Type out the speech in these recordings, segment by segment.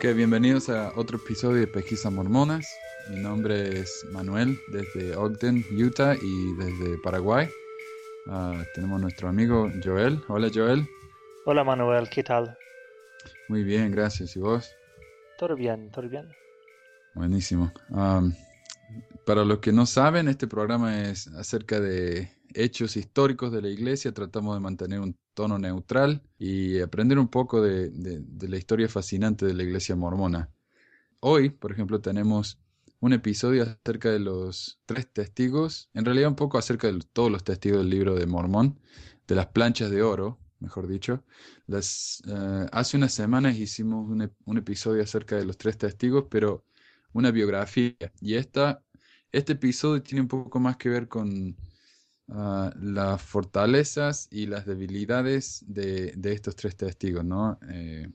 Bienvenidos a otro episodio de Pesquisas Mormonas. Mi nombre es Manuel desde Ogden, Utah y desde Paraguay. Ah, tenemos nuestro amigo Joel. Hola Joel. Hola Manuel, ¿qué tal? Muy bien, gracias. ¿Y vos? Todo bien, todo bien. Buenísimo. Am, para los que no saben, este programa es acerca de hechos históricos de la iglesia. Tratamos de mantener un tono neutral y aprender un poco de, la historia fascinante de la iglesia mormona. Hoy, por ejemplo, tenemos un episodio acerca de los tres testigos, en realidad un poco acerca de todos los testigos del libro de Mormón, de las planchas de oro, mejor dicho. Eh, hace unas semanas hicimos un, un episodio acerca de los tres testigos, pero una biografía. Y esta, este episodio tiene un poco más que ver con ah, las fortalezas y las debilidades de, de estos tres testigos, ¿no? Eh,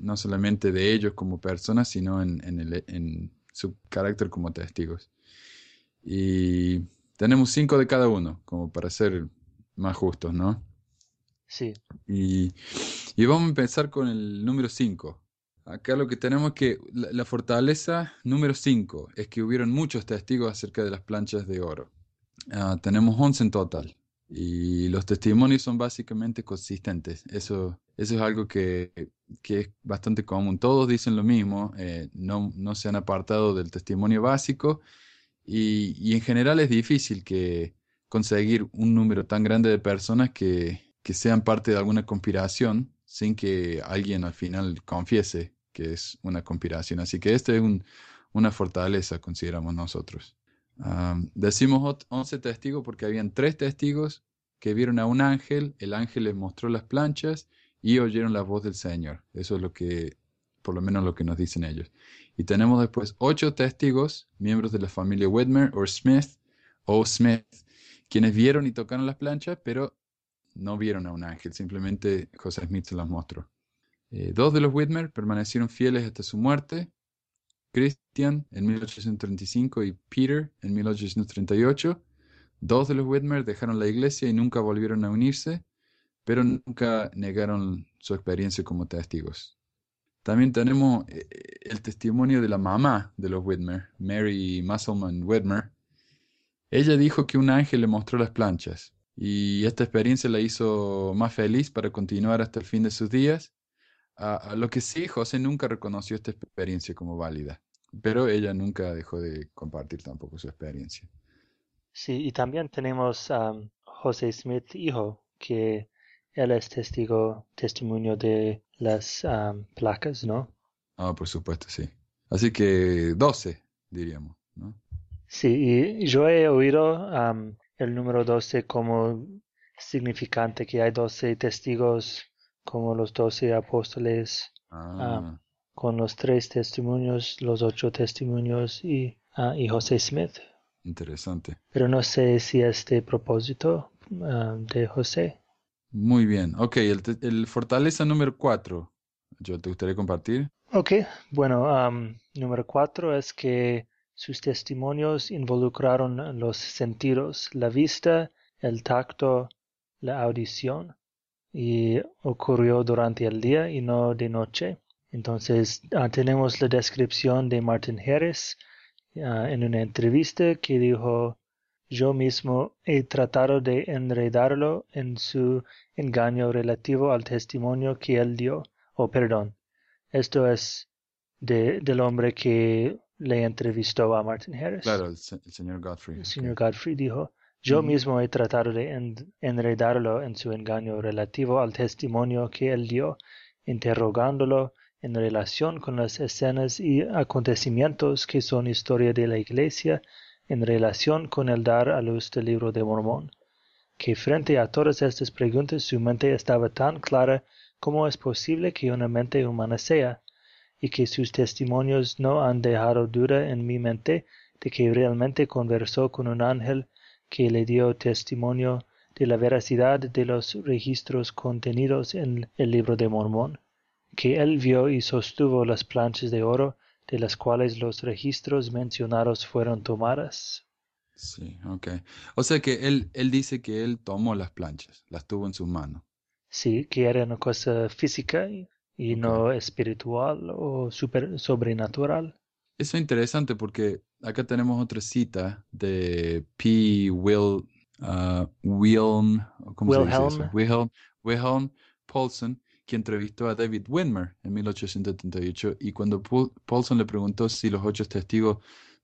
no solamente de ellos como personas, sino en, en el- en su carácter como testigos. Y tenemos cinco de cada uno, como para ser más justos, ¿no? Sí, Y, y vamos a empezar con el número 5. Acá lo que tenemos que, la, la fortaleza número 5 es que hubieron muchos testigos acerca de las planchas de oro. Ah, tenemos 11 en total. Y los testimonios son básicamente consistentes. Eso, eso es algo que, que es bastante común. Todos dicen lo mismo, eh, no, no se han apartado del testimonio básico. Y, y en general es difícil que conseguir un número tan grande de personas que, que sean parte de alguna conspiración sin que alguien al final confiese que es una conspiración. Así que esta es un- una fortaleza, consideramos nosotros. Am, decimos ot- 11 testigos porque habían tres testigos que vieron a un ángel, el ángel les mostró las planchas y oyeron la voz del Señor. Eso es lo que, por lo menos lo que nos dicen ellos. Y tenemos después ocho testigos, miembros de la familia Whitmer o Smith, o Smith, quienes vieron y tocaron las planchas, pero no vieron a un ángel, simplemente José Smith se las mostró. Eh, dos de los Whitmer permanecieron fieles hasta su muerte, Christian en 1835 y Peter en 1838. Dos de los Whitmer dejaron la iglesia y nunca volvieron a unirse, pero nunca negaron su experiencia como testigos. También tenemos eh, el testimonio de la mamá de los Whitmer, Mary Musselman Whitmer. Ella dijo que un ángel le mostró las planchas y esta experiencia la hizo más feliz para continuar hasta el fin de sus días. A, a lo que sí, José nunca reconoció esta experiencia como válida, pero ella nunca dejó de compartir tampoco su experiencia. sí, y también tenemos a José Smith, hijo, que él es testigo, testimonio de las am, placas, ¿no? Ah, por supuesto, sí. Así que 12, diríamos, ¿no? Sí, y yo he oído am, el número 12 como significante, que hay 12 testigos como los 12 apóstoles, Ah, con los tres testimonios, los ocho testimonios y, y José Smith. interesante. Pero no sé si es de propósito ah, de José. Muy bien. Ok, el, fortaleza número 4. ¿Yo te gustaría compartir? Ok, bueno, número cuatro es que sus testimonios involucraron los sentidos, la vista, el tacto, la audición, y ocurrió durante el día y no de noche. Entonces, ah, tenemos la descripción de Martin Harris ah, en una entrevista que dijo, yo mismo he tratado de enredarlo en su engaño relativo al testimonio que él dio. Oh, perdón. Esto es de, del hombre que le entrevistó a Martin Harris. Claro, el, se- el señor Godfrey. El señor Godfrey dijo, yo Ujú. mismo he tratado de en- enredarlo en su engaño relativo al testimonio que él dio, interrogándolo en relación con las escenas y acontecimientos que son historia de la Iglesia en relación con el dar a luz del libro de Mormón, que frente a todas estas preguntas su mente estaba tan clara como es posible que una mente humana sea, y que sus testimonios no han dejado duda en mi mente de que realmente conversó con un ángel que le dio testimonio de la veracidad de los registros contenidos en el libro de Mormón, que él vio y sostuvo las planchas de oro de las cuales los registros mencionados fueron tomadas. Sí, ok. O sea que él, él dice que él tomó las planchas, las tuvo en su mano. Sí, que era una cosa física y, no espiritual o super, sobrenatural. Eso es interesante porque acá tenemos otra cita de P. Will, uh, Wilhelm, ¿cómo Se dice Wilhelm, Wilhelm Paulson, que entrevistó a David Widmer en 1878 y cuando Paulson le preguntó si los ocho testigos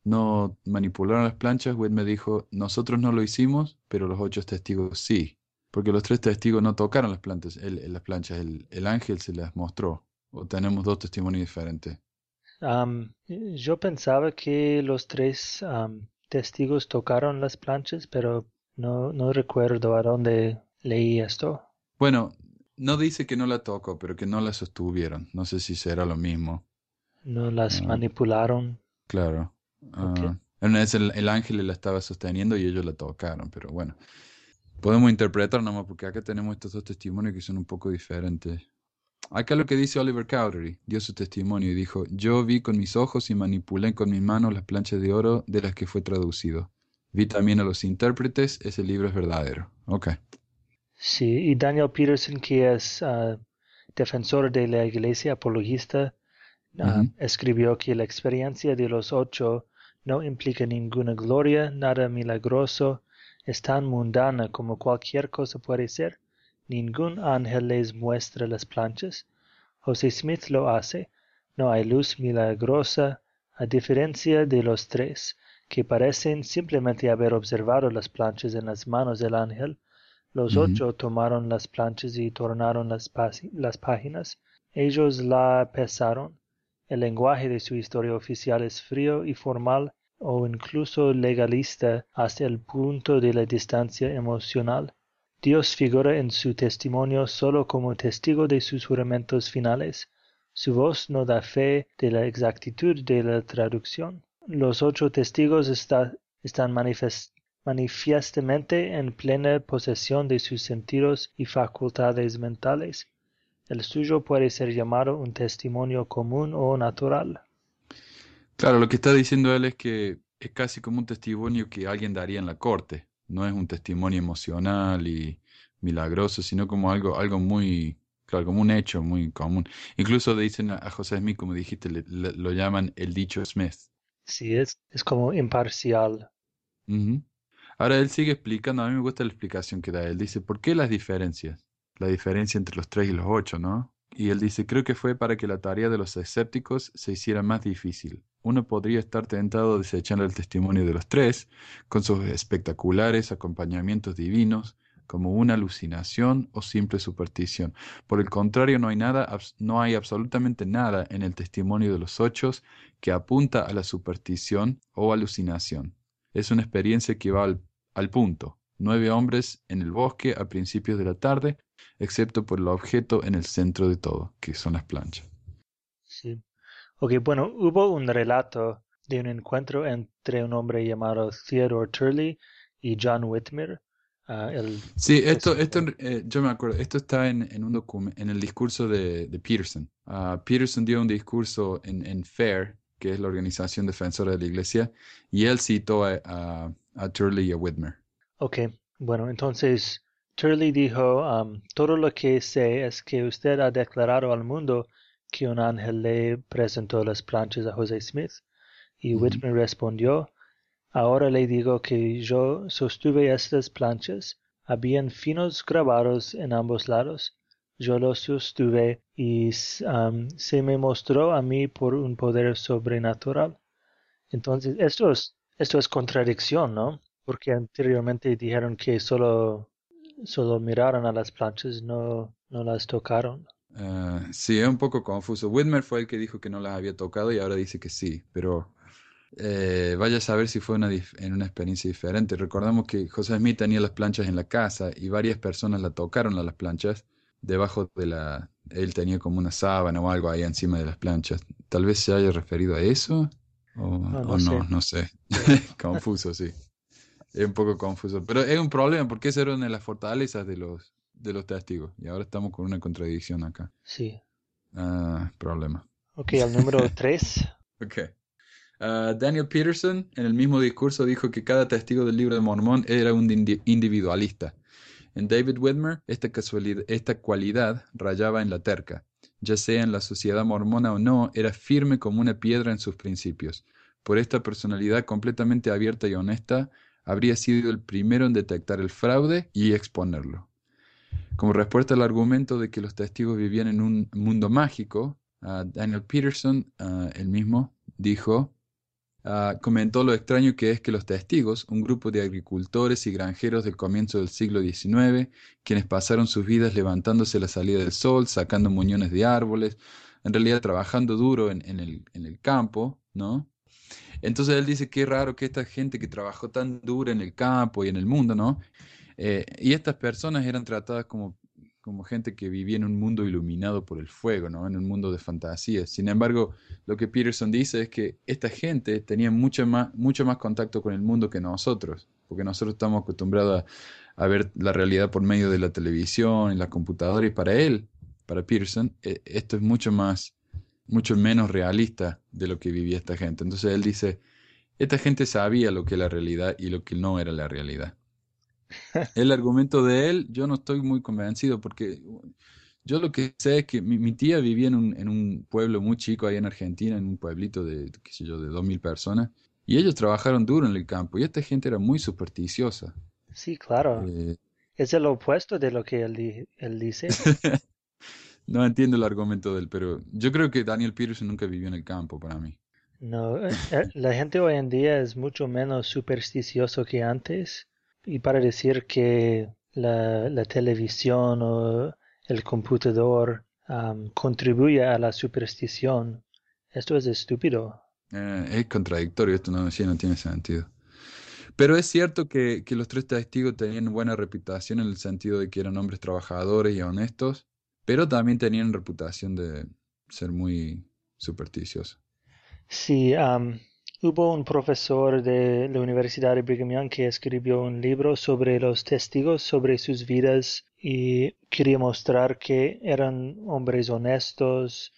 no manipularon las planchas, Widmer dijo, nosotros no lo hicimos, pero los ocho testigos sí, porque los tres testigos no tocaron las, plantas, las planchas, el, ángel se las mostró, o tenemos dos testimonios diferentes. yo pensaba que los tres testigos tocaron las planchas, pero no, no recuerdo a dónde leí esto. Bueno, no dice que no la tocó, pero que no la sostuvieron. No sé si será lo mismo. No las ah. manipularon. Claro. Uh, una vez el, ángel la estaba sosteniendo y ellos la tocaron, pero bueno. Podemos interpretar nomás porque acá tenemos estos dos testimonios que son un poco diferentes. Acá lo que dice Oliver Cowdery, dio su testimonio y dijo, yo vi con mis ojos y manipulé con mis manos las planchas de oro de las que fue traducido. Vi también a los intérpretes, ese libro es verdadero. Ok. Sí, y Daniel Peterson, que es ah, defensor de la iglesia apologista, ah, escribió que la experiencia de los ocho no implica ninguna gloria, nada milagroso, es tan mundana como cualquier cosa puede ser. Ningún ángel les muestra las planchas. José Smith lo hace. No hay luz milagrosa, a diferencia de los tres, que parecen simplemente haber observado las planchas en las manos del ángel los ocho tomaron las planchas y tornaron las, páginas. Ellos la pesaron. El lenguaje de su historia oficial es frío y formal o incluso legalista hasta el punto de la distancia emocional. Dios figura en su testimonio solo como testigo de sus juramentos finales. Su voz no da fe de la exactitud de la traducción. Los ocho testigos están manifestados manifiestamente en plena posesión de sus sentidos y facultades mentales. El suyo puede ser llamado un testimonio común o natural. Claro, lo que está diciendo él es que es casi como un testimonio que alguien daría en la corte. No es un testimonio emocional y milagroso, sino como algo, algo muy, claro, como un hecho muy común. Incluso dicen a José Smith, como dijiste, lo llaman el dicho Smith. Sí, es, es como imparcial. Ahora él sigue explicando, a mí me gusta la explicación que da. Él dice, ¿por qué las diferencias? La diferencia entre los tres y los ocho, ¿no? Y él dice, creo que fue para que la tarea de los escépticos se hiciera más difícil. Uno podría estar tentado desechando el testimonio de los tres, con sus espectaculares acompañamientos divinos, como una alucinación o simple superstición. Por el contrario, no hay nada, no hay absolutamente nada en el testimonio de los ocho que apunta a la superstición o alucinación. Es una experiencia que va al al punto. Nueve hombres en el bosque a principios de la tarde, excepto por el objeto en el centro de todo, que son las planchas. Sí. Ok, bueno, hubo un relato de un encuentro entre un hombre llamado Theodore Turley y John Whitmer. Ah, sí, esto, esto eh, yo me acuerdo, esto está en, en un documento, en el discurso de, de Peterson. Uh, Peterson dio un discurso en, en FAIR, que es la organización defensora de la iglesia, y él citó a a Turley y a Whitmer. Ok, bueno, entonces Turley dijo, um, todo lo que sé es que usted ha declarado al mundo que un ángel le presentó las planchas a José Smith. Y Whitmer respondió, ahora le digo que yo sostuve estas planchas, habían finos grabados en ambos lados. Yo los sostuve y um, se me mostró a mí por un poder sobrenatural. Entonces, esto es esto es contradicción, ¿no? Porque anteriormente dijeron que solo, solo miraron a las planchas, no, no las tocaron. Ah, sí, es un poco confuso. Whitmer fue el que dijo que no las había tocado y ahora dice que sí, pero eh, vaya a saber si fue una en una experiencia diferente. Recordamos que José Smith tenía las planchas en la casa y varias personas la tocaron a las planchas debajo de la... Él tenía como una sábana o algo ahí encima de las planchas. Tal vez se haya referido a eso. O no, no, sé. confuso, sí. Es un poco confuso. Pero es un problema porque esa era una de las fortalezas de los, de los testigos. Y ahora estamos con una contradicción acá. Sí. Ah, problema. Ok, al número 3. ok. Ah, Daniel Peterson en el mismo discurso dijo que cada testigo del libro de Mormón era un individualista. En David Whitmer, esta, esta cualidad rayaba en la terca. Ya sea en la sociedad mormona o no, era firme como una piedra en sus principios. Por esta personalidad completamente abierta y honesta, habría sido el primero en detectar el fraude y exponerlo. Como respuesta al argumento de que los testigos vivían en un mundo mágico, ah, Daniel Peterson, uh, el mismo, dijo, ah, comentó lo extraño que es que los testigos, un grupo de agricultores y granjeros del comienzo del siglo XIX, quienes pasaron sus vidas levantándose a la salida del sol, sacando muñones de árboles, en realidad trabajando duro en, el, campo, ¿no? Entonces él dice que es raro que esta gente que trabajó tan duro en el campo y en el mundo, ¿no? Eh, y estas personas eran tratadas como, como gente que vivía en un mundo iluminado por el fuego, ¿no? En un mundo de fantasías. Sin embargo, lo que Peterson dice es que esta gente tenía mucho más, mucho más contacto con el mundo que nosotros, porque nosotros estamos acostumbrados a, ver la realidad por medio de la televisión y la computadora, y para él, para Peterson, eh, esto es mucho más mucho menos realista de lo que vivía esta gente. Entonces él dice, esta gente sabía lo que era la realidad y lo que no era la realidad. El argumento de él, yo no estoy muy convencido porque yo lo que sé es que mi, tía vivía en un, en un, pueblo muy chico ahí en Argentina, en un pueblito de, qué sé yo, de dos mil personas, y ellos trabajaron duro en el campo, y esta gente era muy supersticiosa. Sí, claro. Eh, es el opuesto de lo que él, él dice. No entiendo el argumento de él, pero yo creo que Daniel Peterson nunca vivió en el campo para mí. No, eh, eh, la gente hoy en día es mucho menos supersticioso que antes. Y para decir que la, la televisión o el computador contribuye a la superstición, esto es estúpido. Eh, es contradictorio, esto no, no tiene sentido. Pero es cierto que, que, los tres testigos tenían buena reputación en el sentido de que eran hombres trabajadores y honestos pero también tenían reputación de ser muy supersticiosos. Sí, hubo un profesor de la Universidad de Brigham Young que escribió un libro sobre los testigos, sobre sus vidas y quería mostrar que eran hombres honestos,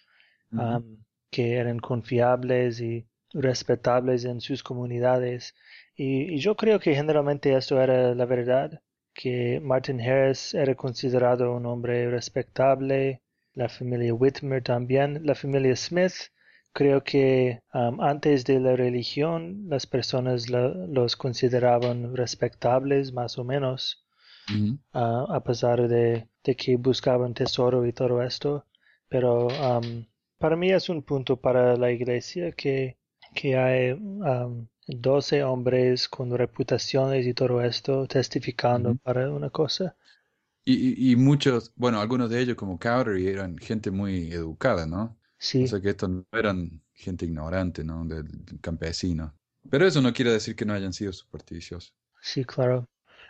que eran confiables y respetables en sus comunidades. y, yo creo que generalmente esto era la verdad que Martin Harris era considerado un hombre respetable, la familia Whitmer también, la familia Smith. Creo que um, antes de la religión las personas los consideraban respetables más o menos, uh, a pesar de, que buscaban tesoro y todo esto. Pero um, para mí es un punto para la iglesia que, que hay um, doce hombres con reputaciones y todo esto testificando para una cosa. Y, y, muchos, bueno, algunos de ellos como Cowdery eran gente muy educada, ¿no? Sí. O sea que estos no eran gente ignorante, ¿no? Del, campesino. Pero eso no quiere decir que no hayan sido supersticiosos. Sí, claro.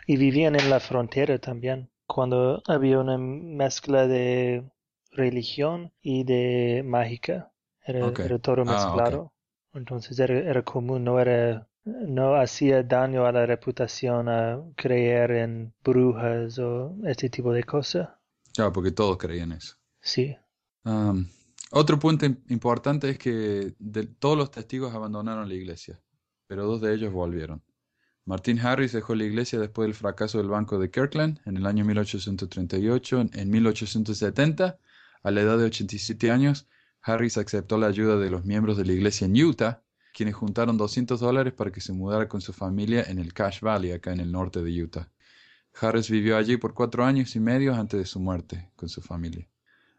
Y vivían en la frontera también, cuando había una mezcla de religión y de mágica. Era, todo ah, mezclado. Entonces era, común, no era, no hacía daño a la reputación a creer en brujas o este tipo de cosas. Claro, porque todos creían eso. Sí. Otro punto importante es que todos los testigos abandonaron la iglesia, pero dos de ellos volvieron. Martin Harris dejó la iglesia después del fracaso del Banco de Kirkland en el año 1838. En 1870, a la edad de 87 años, Harris aceptó la ayuda de los miembros de la iglesia en Utah, quienes juntaron 200 dólares para que se mudara con su familia en el Cache Valley, acá en el norte de Utah. Harris vivió allí por cuatro años y medio antes de su muerte con su familia.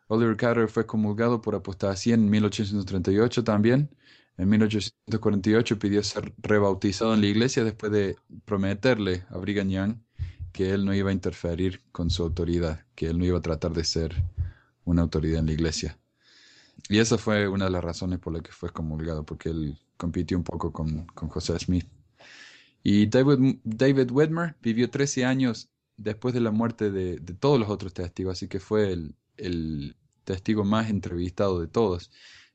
Oliver Carter fue comulgado por apostasía en 1838 también. En 1848 pidió ser rebautizado en la iglesia después de prometerle a Brigham Young que él no iba a interferir con su autoridad, que él no iba a tratar de ser una autoridad en la iglesia. Y esa fue una de las razones por las que fue comulgado, porque él compitió un poco con, con José Smith. Y David, David Wedmer vivió 13 años después de la muerte de, de todos los otros testigos, así que fue el, el, testigo más entrevistado de todos.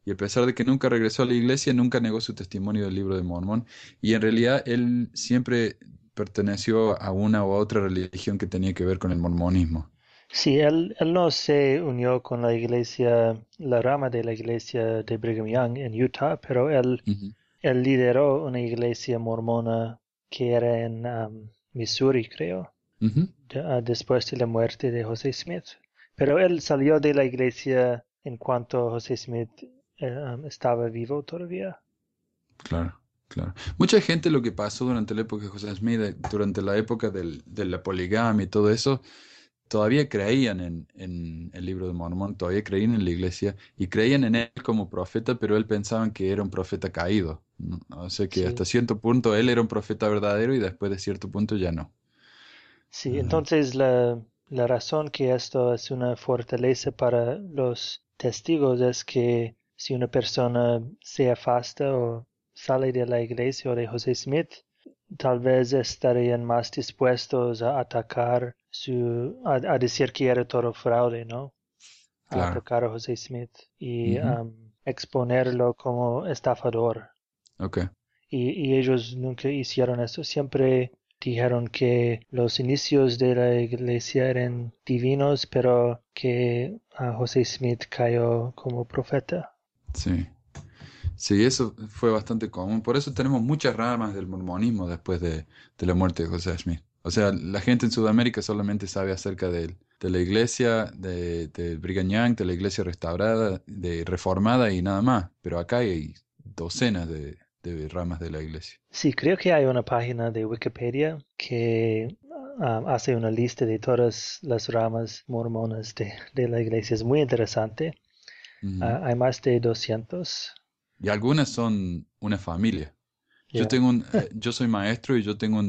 Y a pesar de que nunca regresó a la iglesia, nunca negó su testimonio del libro de Mormón. Y en realidad él siempre perteneció a una u otra religión que tenía que ver con el mormonismo. Sí, él, él no se unió con la iglesia, la rama de la iglesia de Brigham Young en Utah, pero él, lideró una iglesia mormona que era en um, Missouri, creo. ah, después de la muerte de José Smith. Pero él salió de la iglesia en cuanto José Smith eh, um, estaba vivo todavía. Claro, claro. Mucha gente lo que pasó durante la época de José Smith, eh, durante la época del, de la poligamia y todo eso, todavía creían en, el libro de Mormón, todavía creían en la iglesia y creían en él como profeta, pero él pensaban que era un profeta caído. O sea que hasta cierto punto él era un profeta verdadero y después de cierto punto ya no. Sí, entonces la, la razón que esto es una fortaleza para los testigos es que si una persona se afasta o sale de la iglesia o de José Smith, tal vez estarían más dispuestos a atacar su, a, decir que era todo fraude, ¿no? A atacar a José Smith y um, exponerlo como estafador. Okay. Y, y, ellos nunca hicieron eso, siempre dijeron que los inicios de la iglesia eran divinos, pero que a José Smith cayó como profeta. Sí. Sí, eso fue bastante común. Por eso tenemos muchas ramas del mormonismo después de, la muerte de José Smith. O sea, la gente en Sudamérica solamente sabe acerca de, de la iglesia, de, de Brigham Young, de la iglesia restaurada, de reformada y nada más. Pero acá hay docenas de, de ramas de la iglesia. Sí, creo que hay una página de Wikipedia que ah, hace una lista de todas las ramas mormonas de, de la iglesia. Es muy interesante. Ah, hay más de 200. Y algunas son una familia. Yo, tengo un, eh, yo soy maestro y yo tengo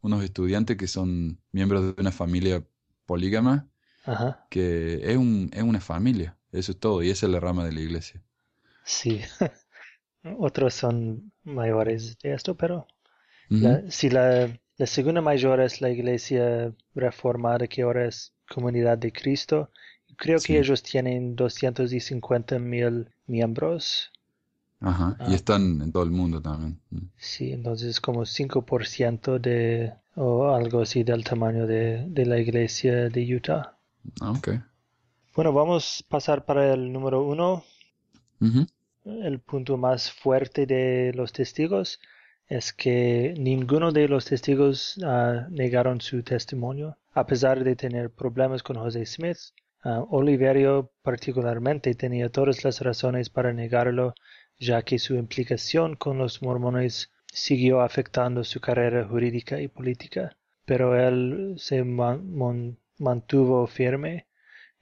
unos estudiantes que son miembros de una familia polígama, que es, un, es una familia, eso es todo, y esa es la rama de la iglesia. Sí, otros son mayores de esto, pero si la, la segunda mayor es la iglesia reformada, que ahora es comunidad de Cristo, creo que ellos tienen 250 mil miembros. Ajá, y ah. están en todo el mundo también. Mm. Sí, entonces como 5% de, o algo así del tamaño de, de la iglesia de Utah. Ah, ok. Bueno, vamos a pasar para el número uno. El punto más fuerte de los testigos es que ninguno de los testigos ah, negaron su testimonio, a pesar de tener problemas con José Smith. Uh, Oliverio particularmente tenía todas las razones para negarlo ya que su implicación con los mormones siguió afectando su carrera jurídica y política, pero él se mantuvo firme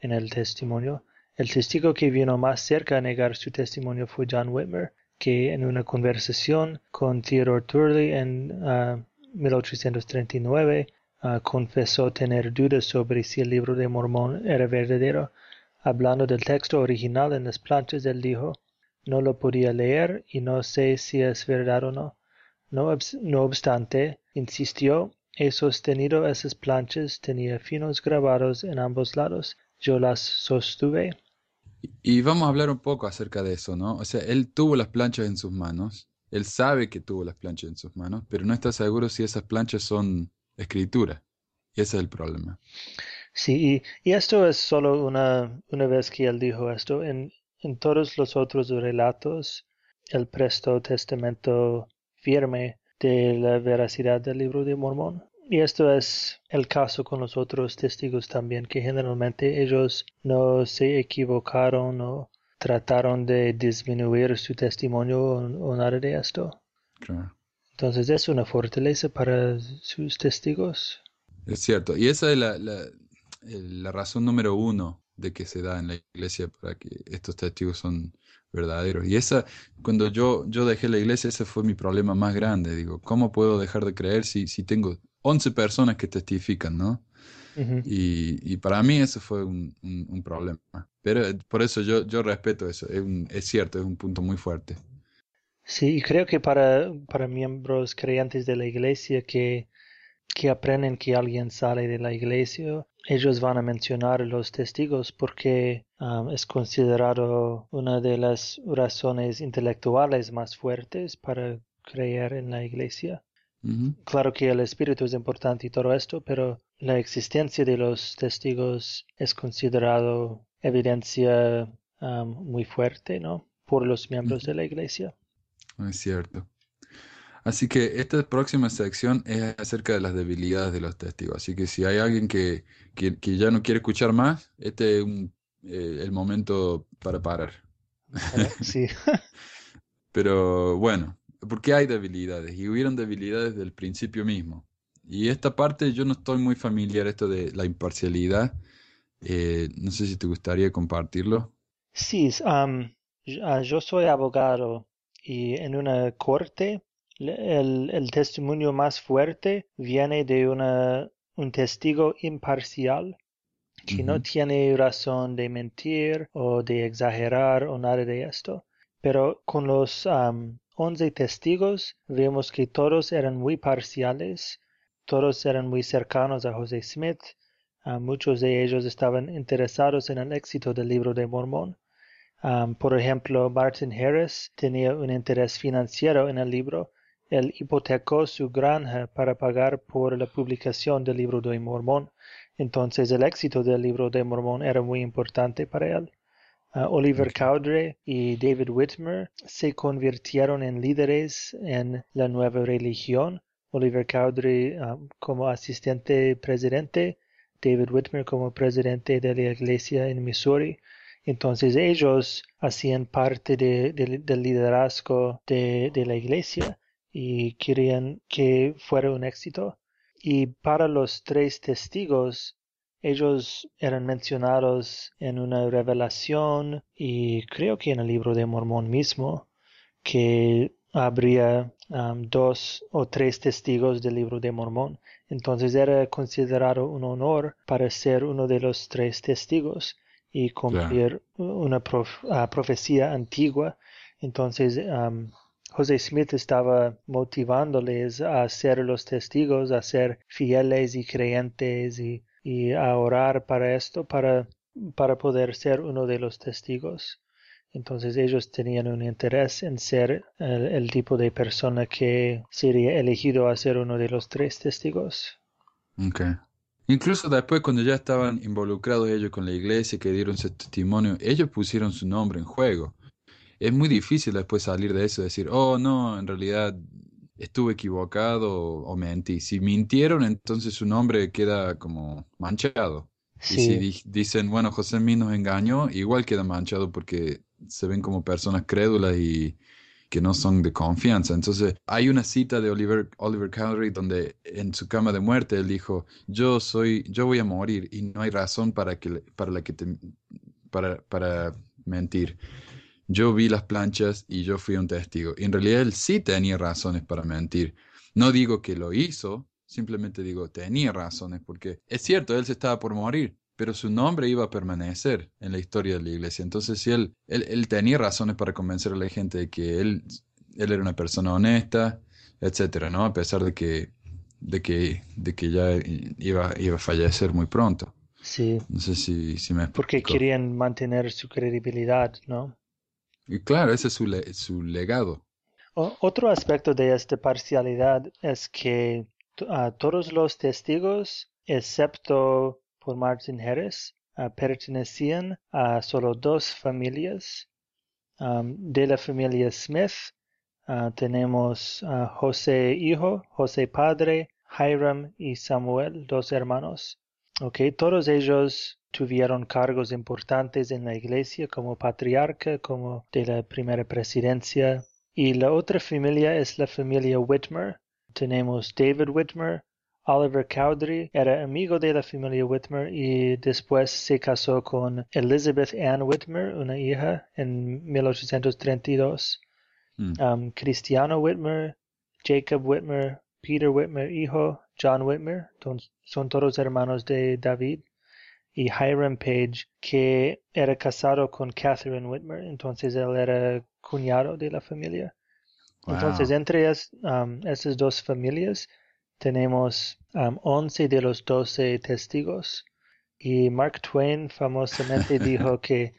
en el testimonio. El testigo que vino más cerca a negar su testimonio fue John Whitmer, que en una conversación con Theodore Turley en 1839 ah, ah, confesó tener dudas sobre si el libro de Mormón era verdadero. Hablando del texto original en las planchas, él dijo, no lo podía leer y no sé si es verdad o no. No, obstante, insistió, he sostenido esas planchas, tenía finos grabados en ambos lados. Yo las sostuve. Y vamos a hablar un poco acerca de eso, ¿no? O sea, él tuvo las planchas en sus manos, él sabe que tuvo las planchas en sus manos, pero no está seguro si esas planchas son escritura. Y ese es el problema. Sí, y, esto es solo una, una vez que él dijo esto. En, en todos los otros relatos, él prestó testamento firme de la veracidad del libro de Mormón. Y esto es el caso con los otros testigos también, que generalmente ellos no se equivocaron o trataron de disminuir su testimonio o, nada de esto. Entonces es una fortaleza para sus testigos. Es cierto, y esa es la, la, la razón número uno de que se da en la iglesia para que estos testigos son verdaderos. Y esa, cuando yo, yo dejé la iglesia, ese fue mi problema más grande. Digo, ¿cómo puedo dejar de creer si, si tengo 11 personas que testifican, ¿no? y, y, para mí eso fue un, un, problema. Pero eh, por eso yo, yo respeto eso. Es, es cierto, es un punto muy fuerte. Sí, y creo que para, para miembros creyentes de la iglesia que, que aprenden que alguien sale de la iglesia ellos van a mencionar los testigos porque um, es considerado una de las razones intelectuales más fuertes para creer en la iglesia. Claro que el espíritu es importante y todo esto, pero la existencia de los testigos es considerado evidencia um, muy fuerte, ¿no? Por los miembros de la iglesia. Es cierto. Así que esta próxima sección es acerca de las debilidades de los testigos. Así que si hay alguien que, que, que ya no quiere escuchar más, este es un, eh, el momento para parar. Sí. Pero bueno, porque hay debilidades y hubieron debilidades del principio mismo. Y esta parte yo no estoy muy familiar, esto de la imparcialidad. Eh, no sé si te gustaría compartirlo. Sí, um, yo soy abogado y en una corte el, el testimonio más fuerte viene de una, un testigo imparcial que no tiene razón de mentir o de exagerar o nada de esto. Pero con los um, once testigos vemos que todos eran muy parciales, todos eran muy cercanos a José Smith, muchos de ellos estaban interesados en el éxito del libro de Mormón. Um, por ejemplo, Martin Harris tenía un interés financiero en el libro. Él hipotecó su granja para pagar por la publicación del libro de Mormón. Entonces el éxito del libro de Mormón era muy importante para él. Uh, Oliver Cowdery y David Whitmer se convirtieron en líderes en la nueva religión. Oliver Cowdery um, como asistente presidente, David Whitmer como presidente de la iglesia en Missouri. Entonces ellos hacían parte del liderazgo de, la iglesia y querían que fuera un éxito. Y para los tres testigos, ellos eran mencionados en una revelación y creo que en el libro de Mormón mismo, que habría um, dos o tres testigos del libro de Mormón. Entonces era considerado un honor para ser uno de los tres testigos y cumplir una ah, profecía antigua. Entonces, José Smith estaba motivándoles a ser los testigos, a ser fieles y creyentes y, a orar para esto, para, para poder ser uno de los testigos. Entonces ellos tenían un interés en ser el, tipo de persona que sería elegido a ser uno de los tres testigos. Incluso después cuando ya estaban involucrados ellos con la iglesia, que dieron ese testimonio, ellos pusieron su nombre en juego. Es muy difícil después salir de eso y decir, oh no, en realidad estuve equivocado o, mentí. Si mintieron, entonces su nombre queda como manchado. Y si dicen, bueno, José Mí nos engañó, igual queda manchado porque se ven como personas crédulas y, que no son de confianza. Entonces, hay una cita de Oliver, Oliver Cowdery donde en su cama de muerte él dijo, yo soy, yo voy a morir y no hay razón para, que, para, la que te, para, para mentir. Yo vi las planchas y yo fui un testigo. Y en realidad él sí tenía razones para mentir. No digo que lo hizo, simplemente digo, tenía razones, porque es cierto, él se estaba por morir, pero su nombre iba a permanecer en la historia de la iglesia. Entonces, si él, él, tenía razones para convencer a la gente de que él, él era una persona honesta, etcétera, ¿no? A pesar de que, de que, de que ya iba, iba a fallecer muy pronto. Sí. No sé si, si me Porque querían mantener su credibilidad, ¿no? Y claro, ese es su, su legado. otro aspecto de esta parcialidad es que a todos los testigos, excepto por Martin Harris ah, pertenecían a solo dos familias. de la familia Smith ah, tenemos a José hijo, José padre, Hiram y Samuel, dos hermanos. Okay, todos ellos tuvieron cargos importantes en la iglesia como patriarca, como de la primera presidencia. Y la otra familia es la familia Whitmer. Tenemos David Whitmer, Oliver Cowdery era amigo de la familia Whitmer y después se casó con Elizabeth Ann Whitmer, una hija, en 1832. Mm. Um, Cristiano Whitmer, Jacob Whitmer, Peter Whitmer, hijo, John Whitmer, son todos hermanos de David. Y Hiram Page, que era casado con Catherine Whitmer, entonces él era cuñado de la familia. Entonces, entre um, esas dos familias, tenemos um, 11 de los 12 testigos y Mark Twain famosamente dijo que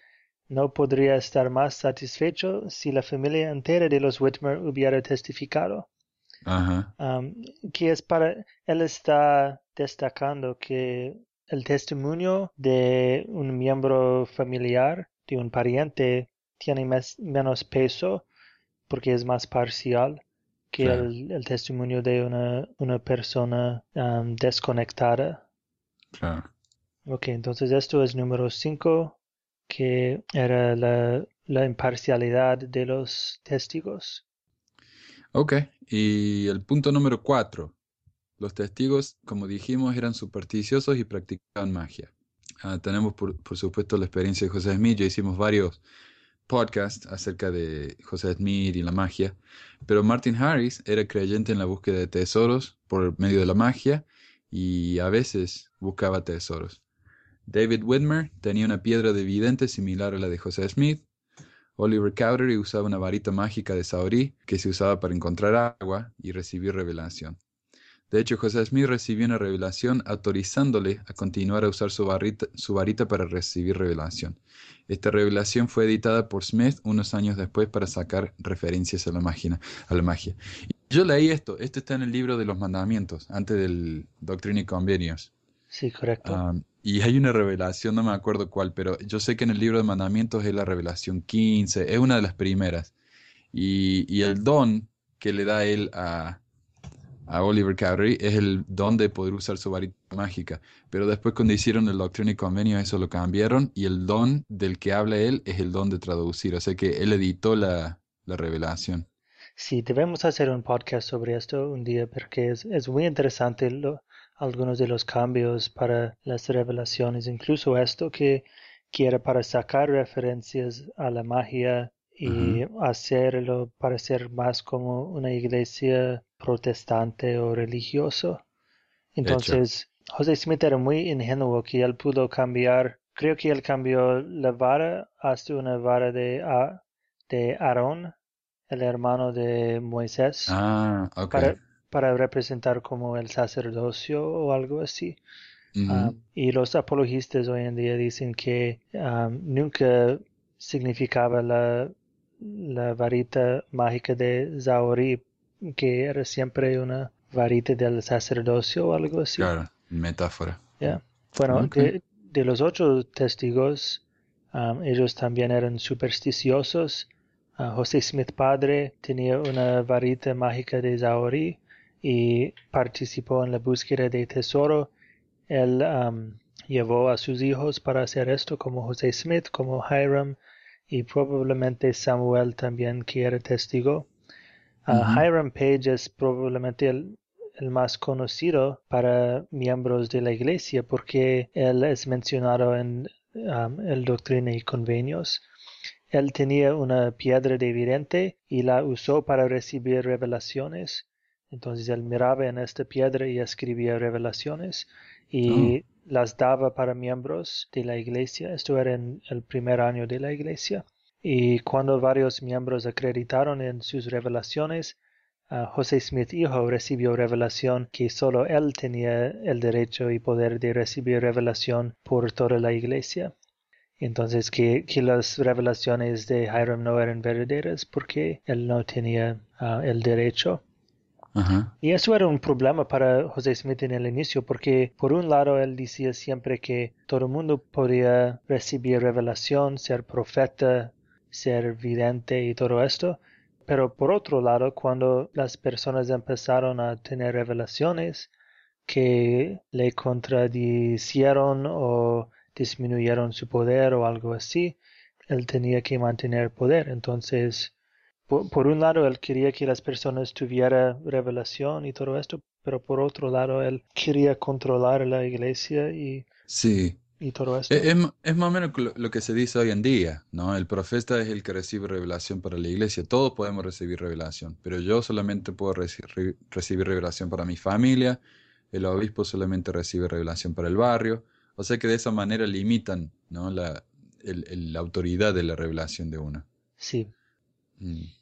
no podría estar más satisfecho si la familia entera de los Whitmer hubiera testificado. Um, que es para él está destacando que el testimonio de un miembro familiar, de un pariente, tiene menos peso porque es más parcial que el, testimonio de una, una persona um, desconectada. Claro. Ok, entonces esto es número 5, que era la, la imparcialidad de los testigos. Ok, y el punto número 4. Los testigos, como dijimos, eran supersticiosos y practicaban magia. Ah, tenemos, por, por, supuesto, la experiencia de José Smith. Ya hicimos varios podcasts acerca de José Smith y la magia. Pero Martin Harris era creyente en la búsqueda de tesoros por medio de la magia y a veces buscaba tesoros. David Whitmer tenía una piedra de vidente similar a la de José Smith. Oliver Cowdery usaba una varita mágica de Saori que se usaba para encontrar agua y recibir revelación. De hecho, José Smith recibió una revelación autorizándole a continuar a usar su, varita, para recibir revelación. Esta revelación fue editada por Smith unos años después para sacar referencias a la, magia, a la magia. Yo leí esto, esto está en el libro de los mandamientos, antes del Doctrina y Convenios. Sí, correcto. Ah, y hay una revelación, no me acuerdo cuál, pero yo sé que en el libro de mandamientos es la revelación 15, es una de las primeras. Y, y el don que le da él a, a Oliver Cowdery es el don de poder usar su varita mágica. Pero después cuando hicieron el Doctrina y Convenio eso lo cambiaron y el don del que habla él es el don de traducir. O sea que él editó la, la revelación. Sí, debemos hacer un podcast sobre esto un día porque es, es muy interesante lo, algunos de los cambios para las revelaciones. Incluso esto que quiere para sacar referencias a la magia y hacerlo parecer más como una iglesia protestante o religioso. Entonces, José Smith era muy ingenuo que él pudo cambiar, creo que él cambió la vara hasta una vara de, de Aarón, el hermano de Moisés, ah, para, para, representar como el sacerdocio o algo así. Ah, y los apologistas hoy en día dicen que ah, nunca significaba la la varita mágica de Zaori, que era siempre una varita del sacerdocio o algo así. Claro, metáfora. Bueno, de, los ocho testigos, um, ellos también eran supersticiosos. Uh, José Smith padre tenía una varita mágica de Zaori y participó en la búsqueda de tesoro. Él um, llevó a sus hijos para hacer esto, como José Smith, como Hiram, y probablemente Samuel también que era testigo. Ah, Hiram Page es probablemente el, más conocido para miembros de la iglesia porque él es mencionado en um, el Doctrina y Convenios. Él tenía una piedra de vidente y la usó para recibir revelaciones. Entonces él miraba en esta piedra y escribía revelaciones y oh las daba para miembros de la iglesia. Esto era en el primer año de la iglesia. Y cuando varios miembros acreditaron en sus revelaciones, José Smith hijo recibió revelación que solo él tenía el derecho y poder de recibir revelación por toda la iglesia. Entonces que, que las revelaciones de Hiram no eran verdaderas porque él no tenía ah, el derecho. Y eso era un problema para José Smith en el inicio, porque por un lado él decía siempre que todo el mundo podía recibir revelación, ser profeta, ser vidente y todo esto. Pero por otro lado, cuando las personas empezaron a tener revelaciones que le contradicieron o disminuyeron su poder o algo así, él tenía que mantener poder. Entonces, por, un lado, él quería que las personas tuvieran revelación y todo esto, pero por otro lado, él quería controlar la iglesia y, sí. y todo esto. Es, es, más o menos lo, que se dice hoy en día, ¿no? El profeta es el que recibe revelación para la iglesia. Todos podemos recibir revelación, pero yo solamente puedo recibir revelación para mi familia, el obispo solamente recibe revelación para el barrio. O sea que de esa manera limitan ¿no? la, la autoridad de la revelación de uno. Sí. Mm.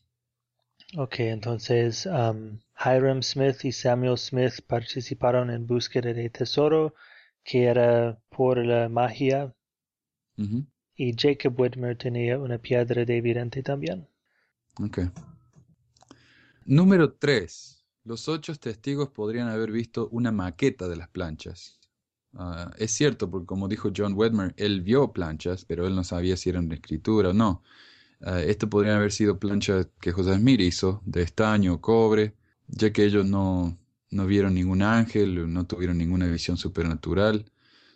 Ok, entonces um, Hiram Smith y Samuel Smith participaron en búsqueda de tesoro, que era por la magia. Y Jacob Whitmer tenía una piedra de evidente también. Ok. Número 3. Los ocho testigos podrían haber visto una maqueta de las planchas. Ah, es cierto, porque como dijo John Whitmer, él vio planchas, pero él no sabía si eran escritura o no. Uh, esto podrían haber sido planchas que José Smith hizo de estaño o cobre, ya que ellos no, no vieron ningún ángel, no tuvieron ninguna visión supernatural,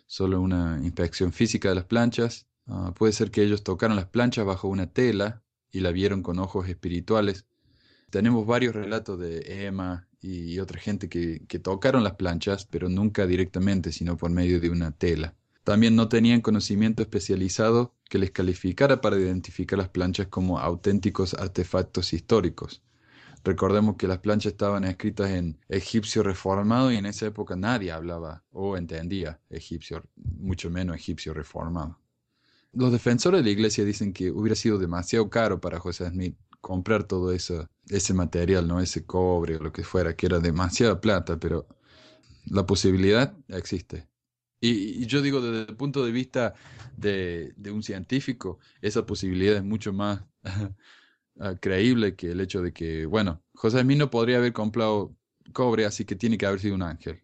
solo una inspección física de las planchas. Uh, puede ser que ellos tocaron las planchas bajo una tela y la vieron con ojos espirituales. Tenemos varios relatos de Emma y otra gente que, que tocaron las planchas, pero nunca directamente, sino por medio de una tela. También no tenían conocimiento especializado que les calificara para identificar las planchas como auténticos artefactos históricos. Recordemos que las planchas estaban escritas en egipcio reformado y en esa época nadie hablaba o entendía egipcio, mucho menos egipcio reformado. Los defensores de la iglesia dicen que hubiera sido demasiado caro para José Smith comprar todo ese material, no ese cobre o lo que fuera, que era demasiada plata, pero la posibilidad existe. Y, yo digo, desde el punto de vista de, un científico, esa posibilidad es mucho más ah, creíble que el hecho de que, bueno, José Smith no podría haber comprado cobre, así que tiene que haber sido un ángel.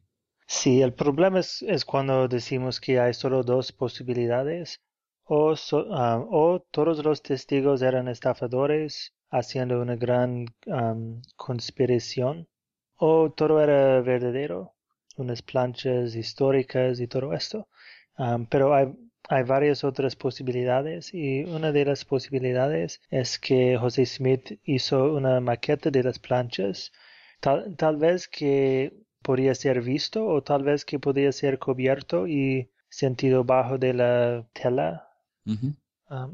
Sí, el problema es, es cuando decimos que hay solo dos posibilidades, o, ah, o todos los testigos eran estafadores haciendo una gran conspiración, o todo era verdadero unas planchas históricas y todo esto. pero hay, hay varias otras posibilidades y una de las posibilidades es que José Smith hizo una maqueta de las planchas, tal, tal vez que podría ser visto o tal vez que podría ser cubierto y sentido bajo de la tela.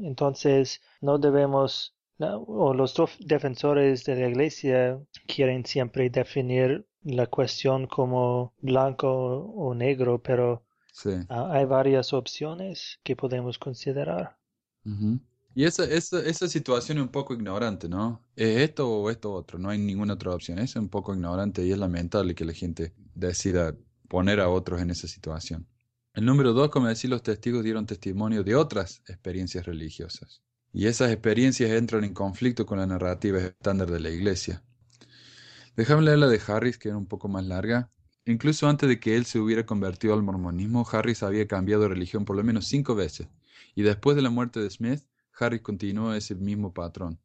entonces no debemos o los defensores de la iglesia quieren siempre definir la cuestión como blanco o negro, pero hay varias opciones que podemos considerar. Y esa, esa, esa, situación es un poco ignorante, ¿no? ¿Es esto o esto otro? No hay ninguna otra opción. Es un poco ignorante y es lamentable que la gente decida poner a otros en esa situación. El número dos, como decir, los testigos dieron testimonio de otras experiencias religiosas. Y esas experiencias entran en conflicto con la narrativa estándar de la iglesia. Déjame leer la de Harris, que era un poco más larga. Incluso antes de que él se hubiera convertido al mormonismo, Harris había cambiado de religión por lo menos cinco veces, y después de la muerte de Smith, Harris continuó ese mismo patrón.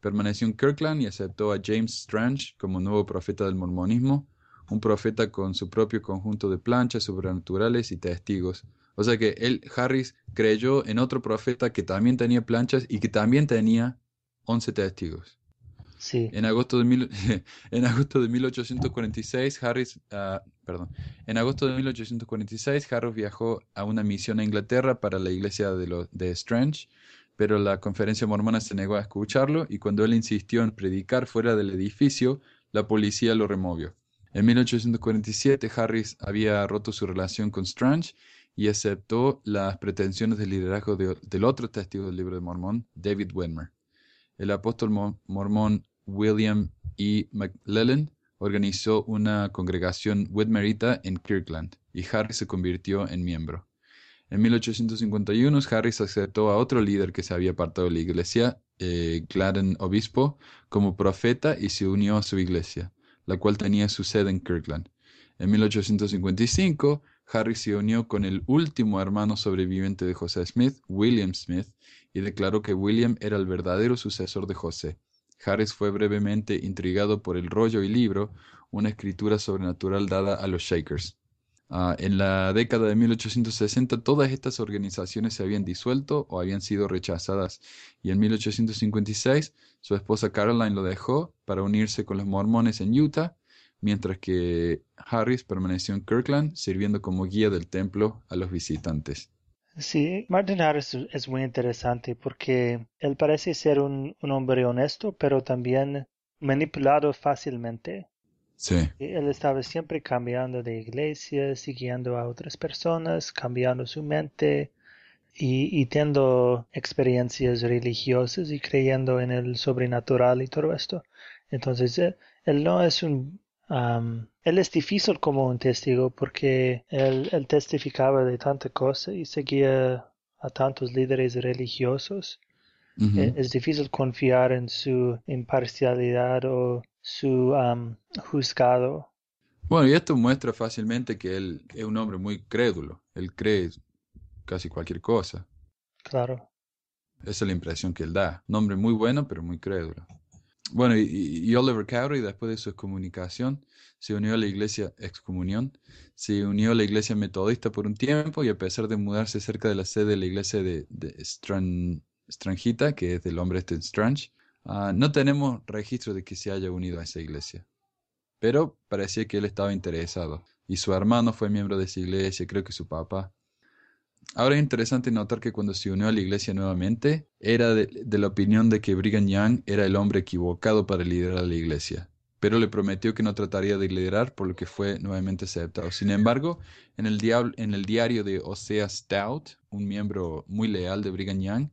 Permaneció en Kirkland y aceptó a James Strange como nuevo profeta del mormonismo, un profeta con su propio conjunto de planchas sobrenaturales y testigos. O sea que él, Harris, creyó en otro profeta que también tenía planchas y que también tenía once testigos. En agosto de, mil, en agosto de 1846, Harris, ah, perdón, en agosto de 1846, Harris viajó a una misión a Inglaterra para la iglesia de, de Strange, pero la conferencia mormona se negó a escucharlo y cuando él insistió en predicar fuera del edificio, la policía lo removió. En 1847, Harris había roto su relación con Strange y aceptó las pretensiones de liderazgo del otro testigo del libro de Mormón, David Wenmer. El apóstol mormón William E. McLellan organizó una congregación Whitmerita en Kirkland y Harris se convirtió en miembro. En 1851 Harris aceptó a otro líder que se había apartado de la iglesia, eh, Gladden Obispo, como profeta y se unió a su iglesia, la cual tenía su sede en Kirkland. En 1855 Harris se unió con el último hermano sobreviviente de José Smith, William Smith, y declaró que William era el verdadero sucesor de José. Harris fue brevemente intrigado por el rollo y libro, una escritura sobrenatural dada a los Shakers. Ah, en la década de 1860 todas estas organizaciones se habían disuelto o habían sido rechazadas y en 1856 su esposa Caroline lo dejó para unirse con los mormones en Utah, mientras que Harris permaneció en Kirkland sirviendo como guía del templo a los visitantes. Sí, Martin Harris es muy interesante porque él parece ser un, hombre honesto, pero también manipulado fácilmente. Sí. Él estaba siempre cambiando de iglesia, siguiendo a otras personas, cambiando su mente y, y teniendo experiencias religiosas y creyendo en el sobrenatural y todo esto. Entonces, él no es un él es difícil como un testigo porque él, testificaba de tanta cosa y seguía a tantos líderes religiosos. E, es, difícil confiar en su imparcialidad o su juzgado. Bueno, y esto muestra fácilmente que él es un hombre muy crédulo. Él cree casi cualquier cosa. Claro. Esa es la impresión que él da. Nombre muy bueno, pero muy crédulo. Bueno, y, Oliver Cowdery, después de su excomunicación, se unió a la iglesia excomunión, se unió a la iglesia metodista por un tiempo y a pesar de mudarse cerca de la sede de la iglesia de, de Strangita, que es del hombre este Strange, ah, no tenemos registro de que se haya unido a esa iglesia. Pero parecía que él estaba interesado. Y su hermano fue miembro de esa iglesia, creo que su papá. Ahora es interesante notar que cuando se unió a la iglesia nuevamente, era de, la opinión de que Brigham Young era el hombre equivocado para liderar la iglesia, pero le prometió que no trataría de liderar, por lo que fue nuevamente aceptado. Sin embargo, en el, en el diario de Osea Stout, un miembro muy leal de Brigham Young,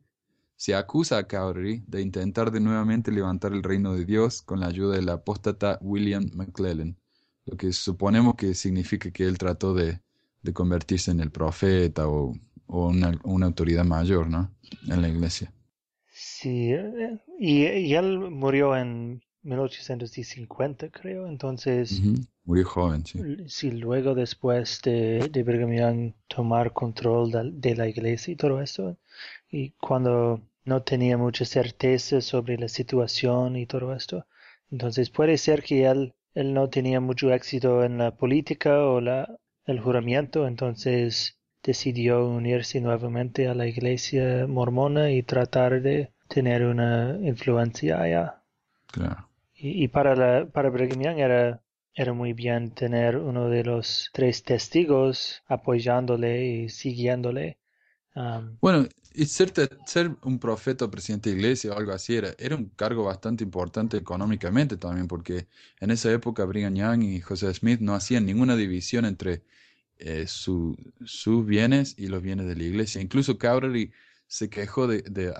se acusa a Cowdery de intentar de nuevamente levantar el reino de Dios con la ayuda del apóstata William McClellan, lo que suponemos que significa que él trató de, de convertirse en el profeta o o una, una autoridad mayor, ¿no? En la iglesia. Sí, eh, y, él murió en 1850, creo, entonces... Murió joven, sí. Sí, luego después de, de Brigham Young tomar control de, la iglesia y todo eso, y cuando no tenía mucha certeza sobre la situación y todo esto, entonces puede ser que él, él no tenía mucho éxito en la política o la, el juramento, entonces decidió unirse nuevamente a la iglesia mormona y tratar de tener una influencia allá. Claro. Y, para, la, para Brigham Young era, era muy bien tener uno de los tres testigos apoyándole y siguiéndole. Um, bueno, y ser, ser un profeta o presidente de iglesia o algo así era, era un cargo bastante importante económicamente también, porque en esa época Brigham Young y José Smith no hacían ninguna división entre eh, sus bienes y los bienes de la iglesia. Incluso Cowdery se quejó de,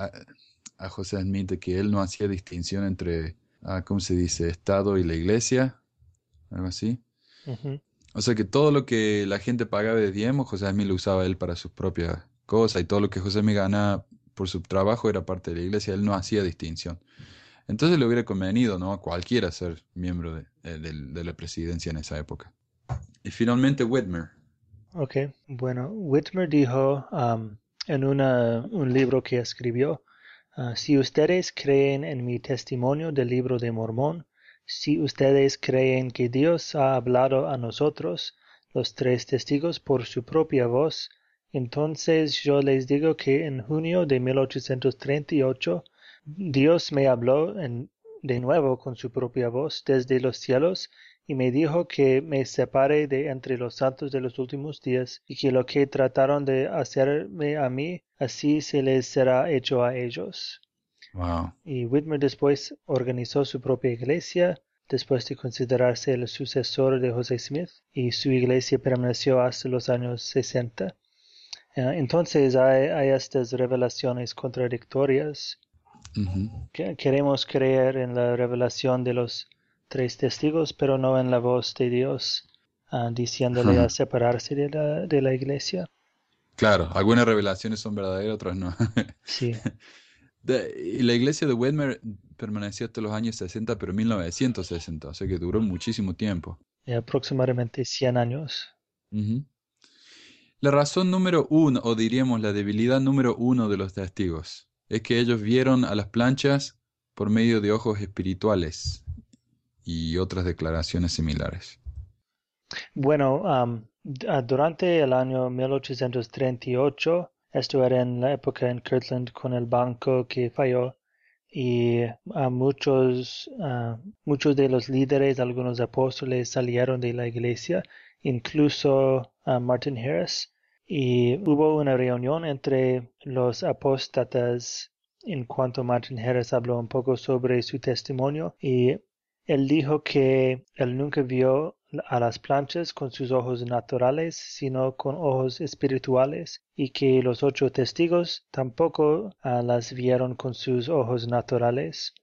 a, José Smith de que él no hacía distinción entre, ah, ¿cómo se dice?, Estado y la iglesia, algo así. O sea que todo lo que la gente pagaba de diezmo, José Smith lo usaba él para sus propias cosas y todo lo que José Smith ganaba por su trabajo era parte de la iglesia, él no hacía distinción. Entonces le hubiera convenido ¿no? a cualquiera ser miembro de, eh, la presidencia en esa época. Y finalmente Whitmer. Ok, bueno, Whitmer dijo um, en una, un libro que escribió, uh, si ustedes creen en mi testimonio del libro de Mormón, si ustedes creen que Dios ha hablado a nosotros, los tres testigos, por su propia voz, entonces yo les digo que en junio de 1838 Dios me habló de nuevo con su propia voz desde los cielos y me dijo que me separe de entre los santos de los últimos días, y que lo que trataron de hacerme a mí, así se les será hecho a ellos. Y Whitmer después organizó su propia iglesia, después de considerarse el sucesor de José Smith, y su iglesia permaneció hasta los años 60. Entonces hay, estas revelaciones contradictorias. Queremos creer en la revelación de los tres testigos, pero no en la voz de Dios, ah, diciéndole a separarse de la, de la iglesia. Claro, algunas revelaciones son verdaderas, otras no. Sí. y la iglesia de Wedmer permaneció hasta los años 60, pero 1960, o sea que duró muchísimo tiempo. aproximadamente 100 años. La razón número uno, o diríamos la debilidad número uno de los testigos, es que ellos vieron a las planchas por medio de ojos espirituales y otras declaraciones similares. Bueno, um, durante el año 1838, esto era en la época en Kirtland con el banco que falló y a muchos, ah, muchos de los líderes, algunos apóstoles salieron de la iglesia, incluso Martin Harris, y hubo una reunión entre los apóstatas en cuanto Martin Harris habló un poco sobre su testimonio y él dijo que él nunca vio a las planchas con sus ojos naturales, sino con ojos espirituales, y que los ocho testigos tampoco ah, las vieron con sus ojos naturales,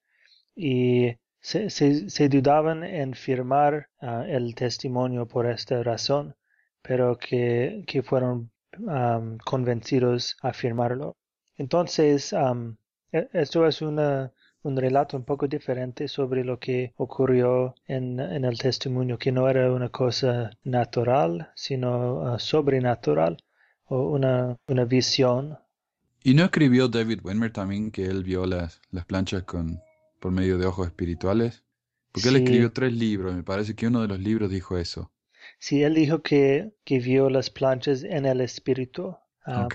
y se, dudaban en firmar ah, el testimonio por esta razón, pero que, fueron convencidos a firmarlo. Entonces, e, esto es una un relato un poco diferente sobre lo que ocurrió en, el testimonio, que no era una cosa natural, sino ah, sobrenatural o una, una visión. ¿Y no escribió David Wenmer también que él vio las, las planchas con, por medio de ojos espirituales? Porque él escribió tres libros, me parece que uno de los libros dijo eso. Sí, él dijo que, que vio las planchas en el espíritu. Ah,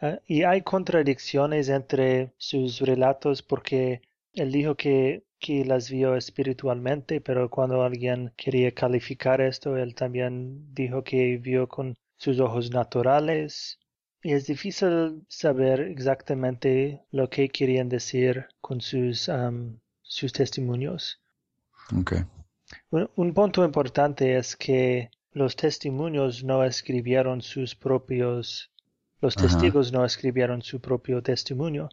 ah, y hay contradicciones entre sus relatos porque él dijo que, que las vio espiritualmente, pero cuando alguien quería calificar esto, él también dijo que vio con sus ojos naturales y es difícil saber exactamente lo que querían decir con sus, sus testimonios. Okay. Un, punto importante es que los testimonios no escribieron sus propios, los testigos no escribieron su propio testimonio.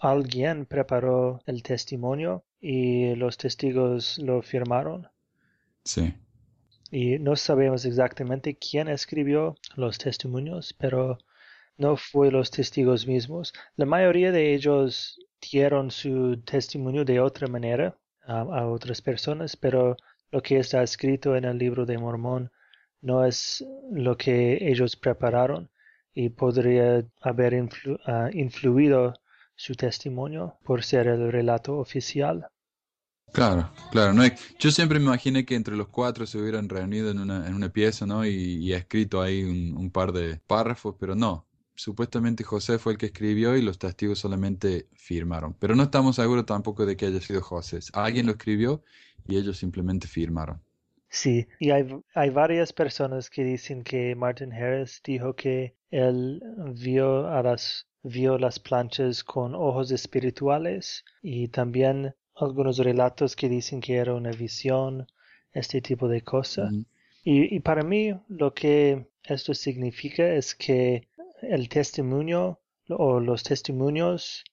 Alguien preparó el testimonio y los testigos lo firmaron. Sí. Y no sabemos exactamente quién escribió los testimonios, pero no fue los testigos mismos. La mayoría de ellos su testimonio de otra manera a otras personas, pero lo que está escrito en el libro de Mormón no es lo que ellos prepararon y podría haber ah, influido su testimonio por ser el relato oficial. Claro, claro. No yo siempre me imaginé que entre los cuatro se hubieran reunido en una, en una pieza, ¿no? Y, escrito ahí un, par de párrafos, pero no supuestamente José fue el que escribió y los testigos solamente firmaron. Pero no estamos seguros tampoco de que haya sido José. Alguien lo escribió y ellos simplemente firmaron. Sí, y hay, hay varias personas que dicen que Martin Harris dijo que él vio, a las, vio las planchas con ojos espirituales y también algunos relatos que dicen que era una visión, este tipo de cosas. y, y para mí lo que esto significa es que el testimonio o los testimonios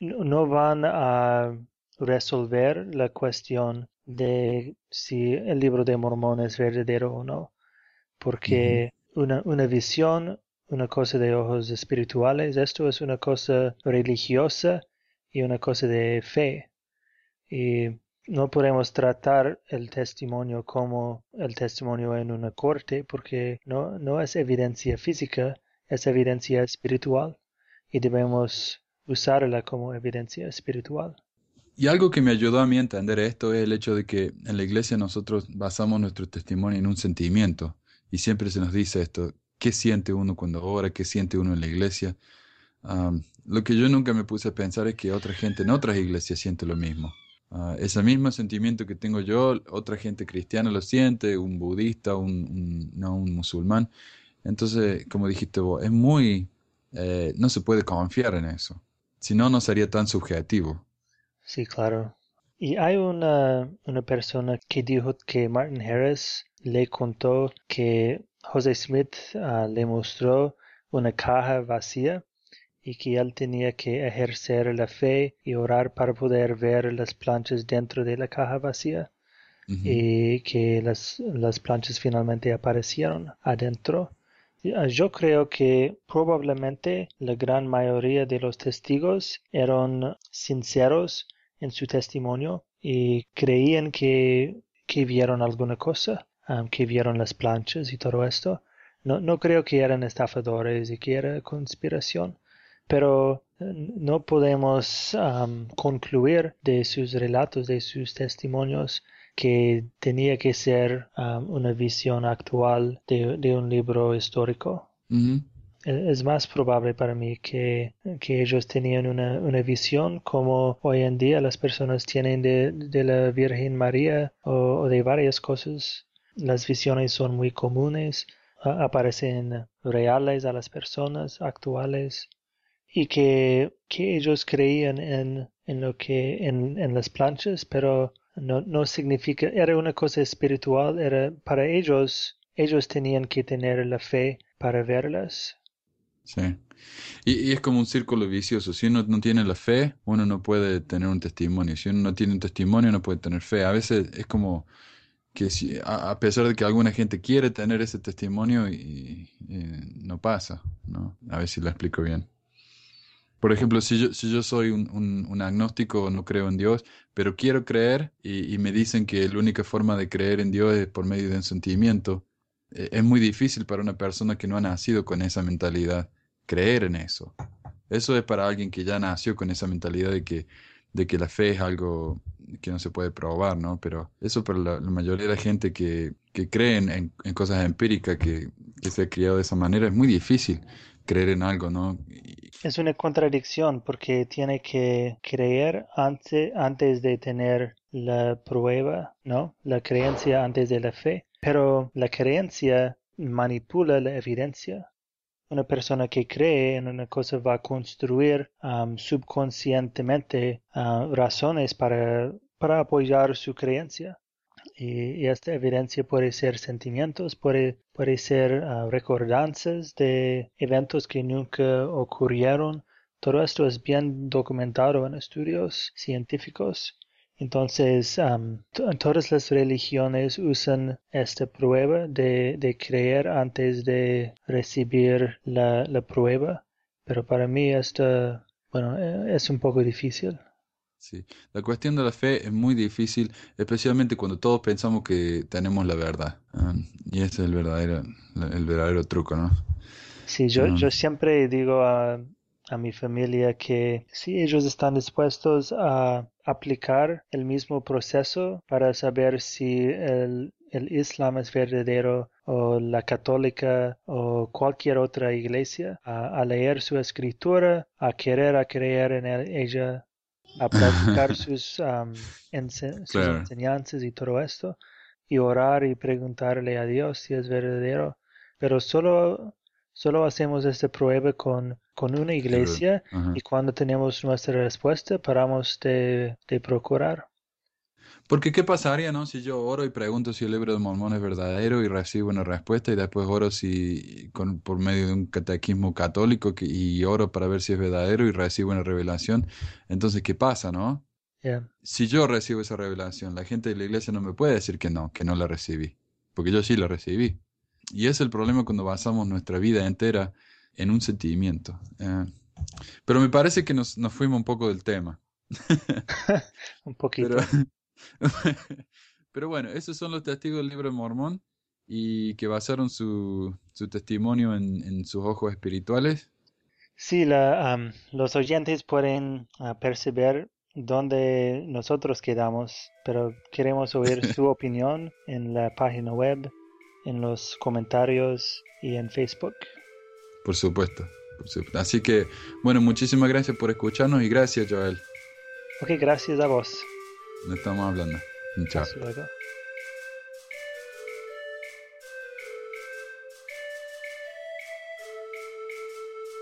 no van a resolver la cuestión de si el libro de Mormón es verdadero o no, porque una, una visión, una cosa de ojos espirituales, esto es una cosa religiosa y una cosa de fe. Y no podemos tratar el testimonio como el testimonio en una corte porque no, no es evidencia física, es evidencia espiritual y debemos usarla como evidencia espiritual. Y algo que me ayudó a mí a entender esto es el hecho de que en la iglesia nosotros basamos nuestro testimonio en un sentimiento y siempre se nos dice esto, ¿qué siente uno cuando ora? ¿Qué siente uno en la iglesia? lo que yo nunca me puse a pensar es que otra gente en otras iglesias siente lo mismo. Uh, ese mismo sentimiento que tengo yo, otra gente cristiana lo siente, un budista, un, no, un musulmán. Entonces, como dijiste vos, es muy, eh, no se puede confiar en eso. Si no, no sería tan subjetivo. Sí, claro. Y hay una, una persona que dijo que Martin Harris le contó que José Smith ah, le mostró una caja vacía y que él tenía que ejercer la fe y orar para poder ver las planchas dentro de la caja vacía y que las, las planchas finalmente aparecieron adentro yo creo que probablemente la gran mayoría de los testigos eran sinceros en su testimonio y creían que, que vieron alguna cosa, um, que vieron las planchas y todo esto. No, no creo que eran estafadores y que era conspiración, pero eh, no podemos concluir de sus relatos, de sus testimonios, que tenía que ser um, una visión actual de, un libro histórico. E, es más probable para mí que, ellos tenían una, visión como hoy en día las personas tienen de, la Virgen María o, de varias cosas. Las visiones son muy comunes, aparecen reales a las personas actuales y que, ellos creían en, lo que en, en las planchas, pero no, no significa, era una cosa espiritual, era para ellos, ellos tenían que tener la fe para verlas. Sí. Y, es como un círculo vicioso. Si uno no tiene la fe, uno no puede tener un testimonio. Si uno no tiene un testimonio, no puede tener fe. A veces es como que si, a, pesar de que alguna gente quiere tener ese testimonio y, no pasa, ¿no? A ver si lo explico bien. Por ejemplo, si yo, si yo soy un, un, agnóstico, no creo en Dios, pero quiero creer y, me dicen que la única forma de creer en Dios es por medio de un sentimiento, eh, es muy difícil para una persona que no ha nacido con esa mentalidad creer en eso. Eso es para alguien que ya nació con esa mentalidad de que, la fe es algo que no se puede probar, ¿no? Pero eso para la, mayoría de la gente que, que cree en, en, cosas empíricas, que, que se ha criado de esa manera, es muy difícil creer en algo, ¿no? Es una contradicción porque tiene que creer antes, antes de tener la prueba, ¿no? La creencia antes de la fe. Pero la creencia manipula la evidencia. Una persona que cree en una cosa va a construir subconscientemente uh, razones para, para apoyar su creencia. Y, esta evidencia puede ser sentimientos, puede, puede ser uh, recordanzas de eventos que nunca ocurrieron. Todo esto es bien documentado en estudios científicos. Entonces, todas las religiones usan esta prueba de, creer antes de recibir la, prueba, pero para mí esto, bueno, e, es un poco difícil. Sí, la cuestión de la fe es muy difícil, especialmente cuando todos pensamos que tenemos la verdad. y este es el verdadero, el verdadero truco, ¿no? Sí, yo, yo siempre digo a, a mi familia que si ellos están dispuestos a aplicar el mismo proceso para saber si el, Islam es verdadero o la católica o cualquier otra iglesia, a, leer su escritura, a querer a creer en ella, a practicar sus, enseñanzas y todo esto, y orar y preguntarle a Dios si es verdadero. Pero solo Solo hacemos esta prueba con, con una iglesia y cuando tenemos nuestra respuesta paramos de, procurar. Porque qué pasaría, ¿no? Si yo oro y pregunto si el libro de Mormón es verdadero y recibo una respuesta y después oro si con, por medio de un catequismo católico y oro para ver si es verdadero y recibo una revelación. Entonces, ¿qué pasa, no? Si yo recibo esa revelación, la gente de la iglesia no me puede decir que no, que no la recibí, porque yo sí la recibí. Y es el problema cuando basamos nuestra vida entera en un sentimiento. Eh. pero me parece que nos, nos, fuimos un poco del tema. un poquito. Pero, bueno, esos son los testigos del libro de Mormón y que basaron su, su testimonio en, en, sus ojos espirituales. Sí, la, los oyentes pueden uh, percibir dónde nosotros quedamos, pero queremos oír su opinión en la página web en los comentarios y en Facebook. Por supuesto, Así que, bueno, muchísimas gracias por escucharnos y gracias, Joel. Ok, gracias a vos. Nos estamos hablando. Chao. Hasta luego.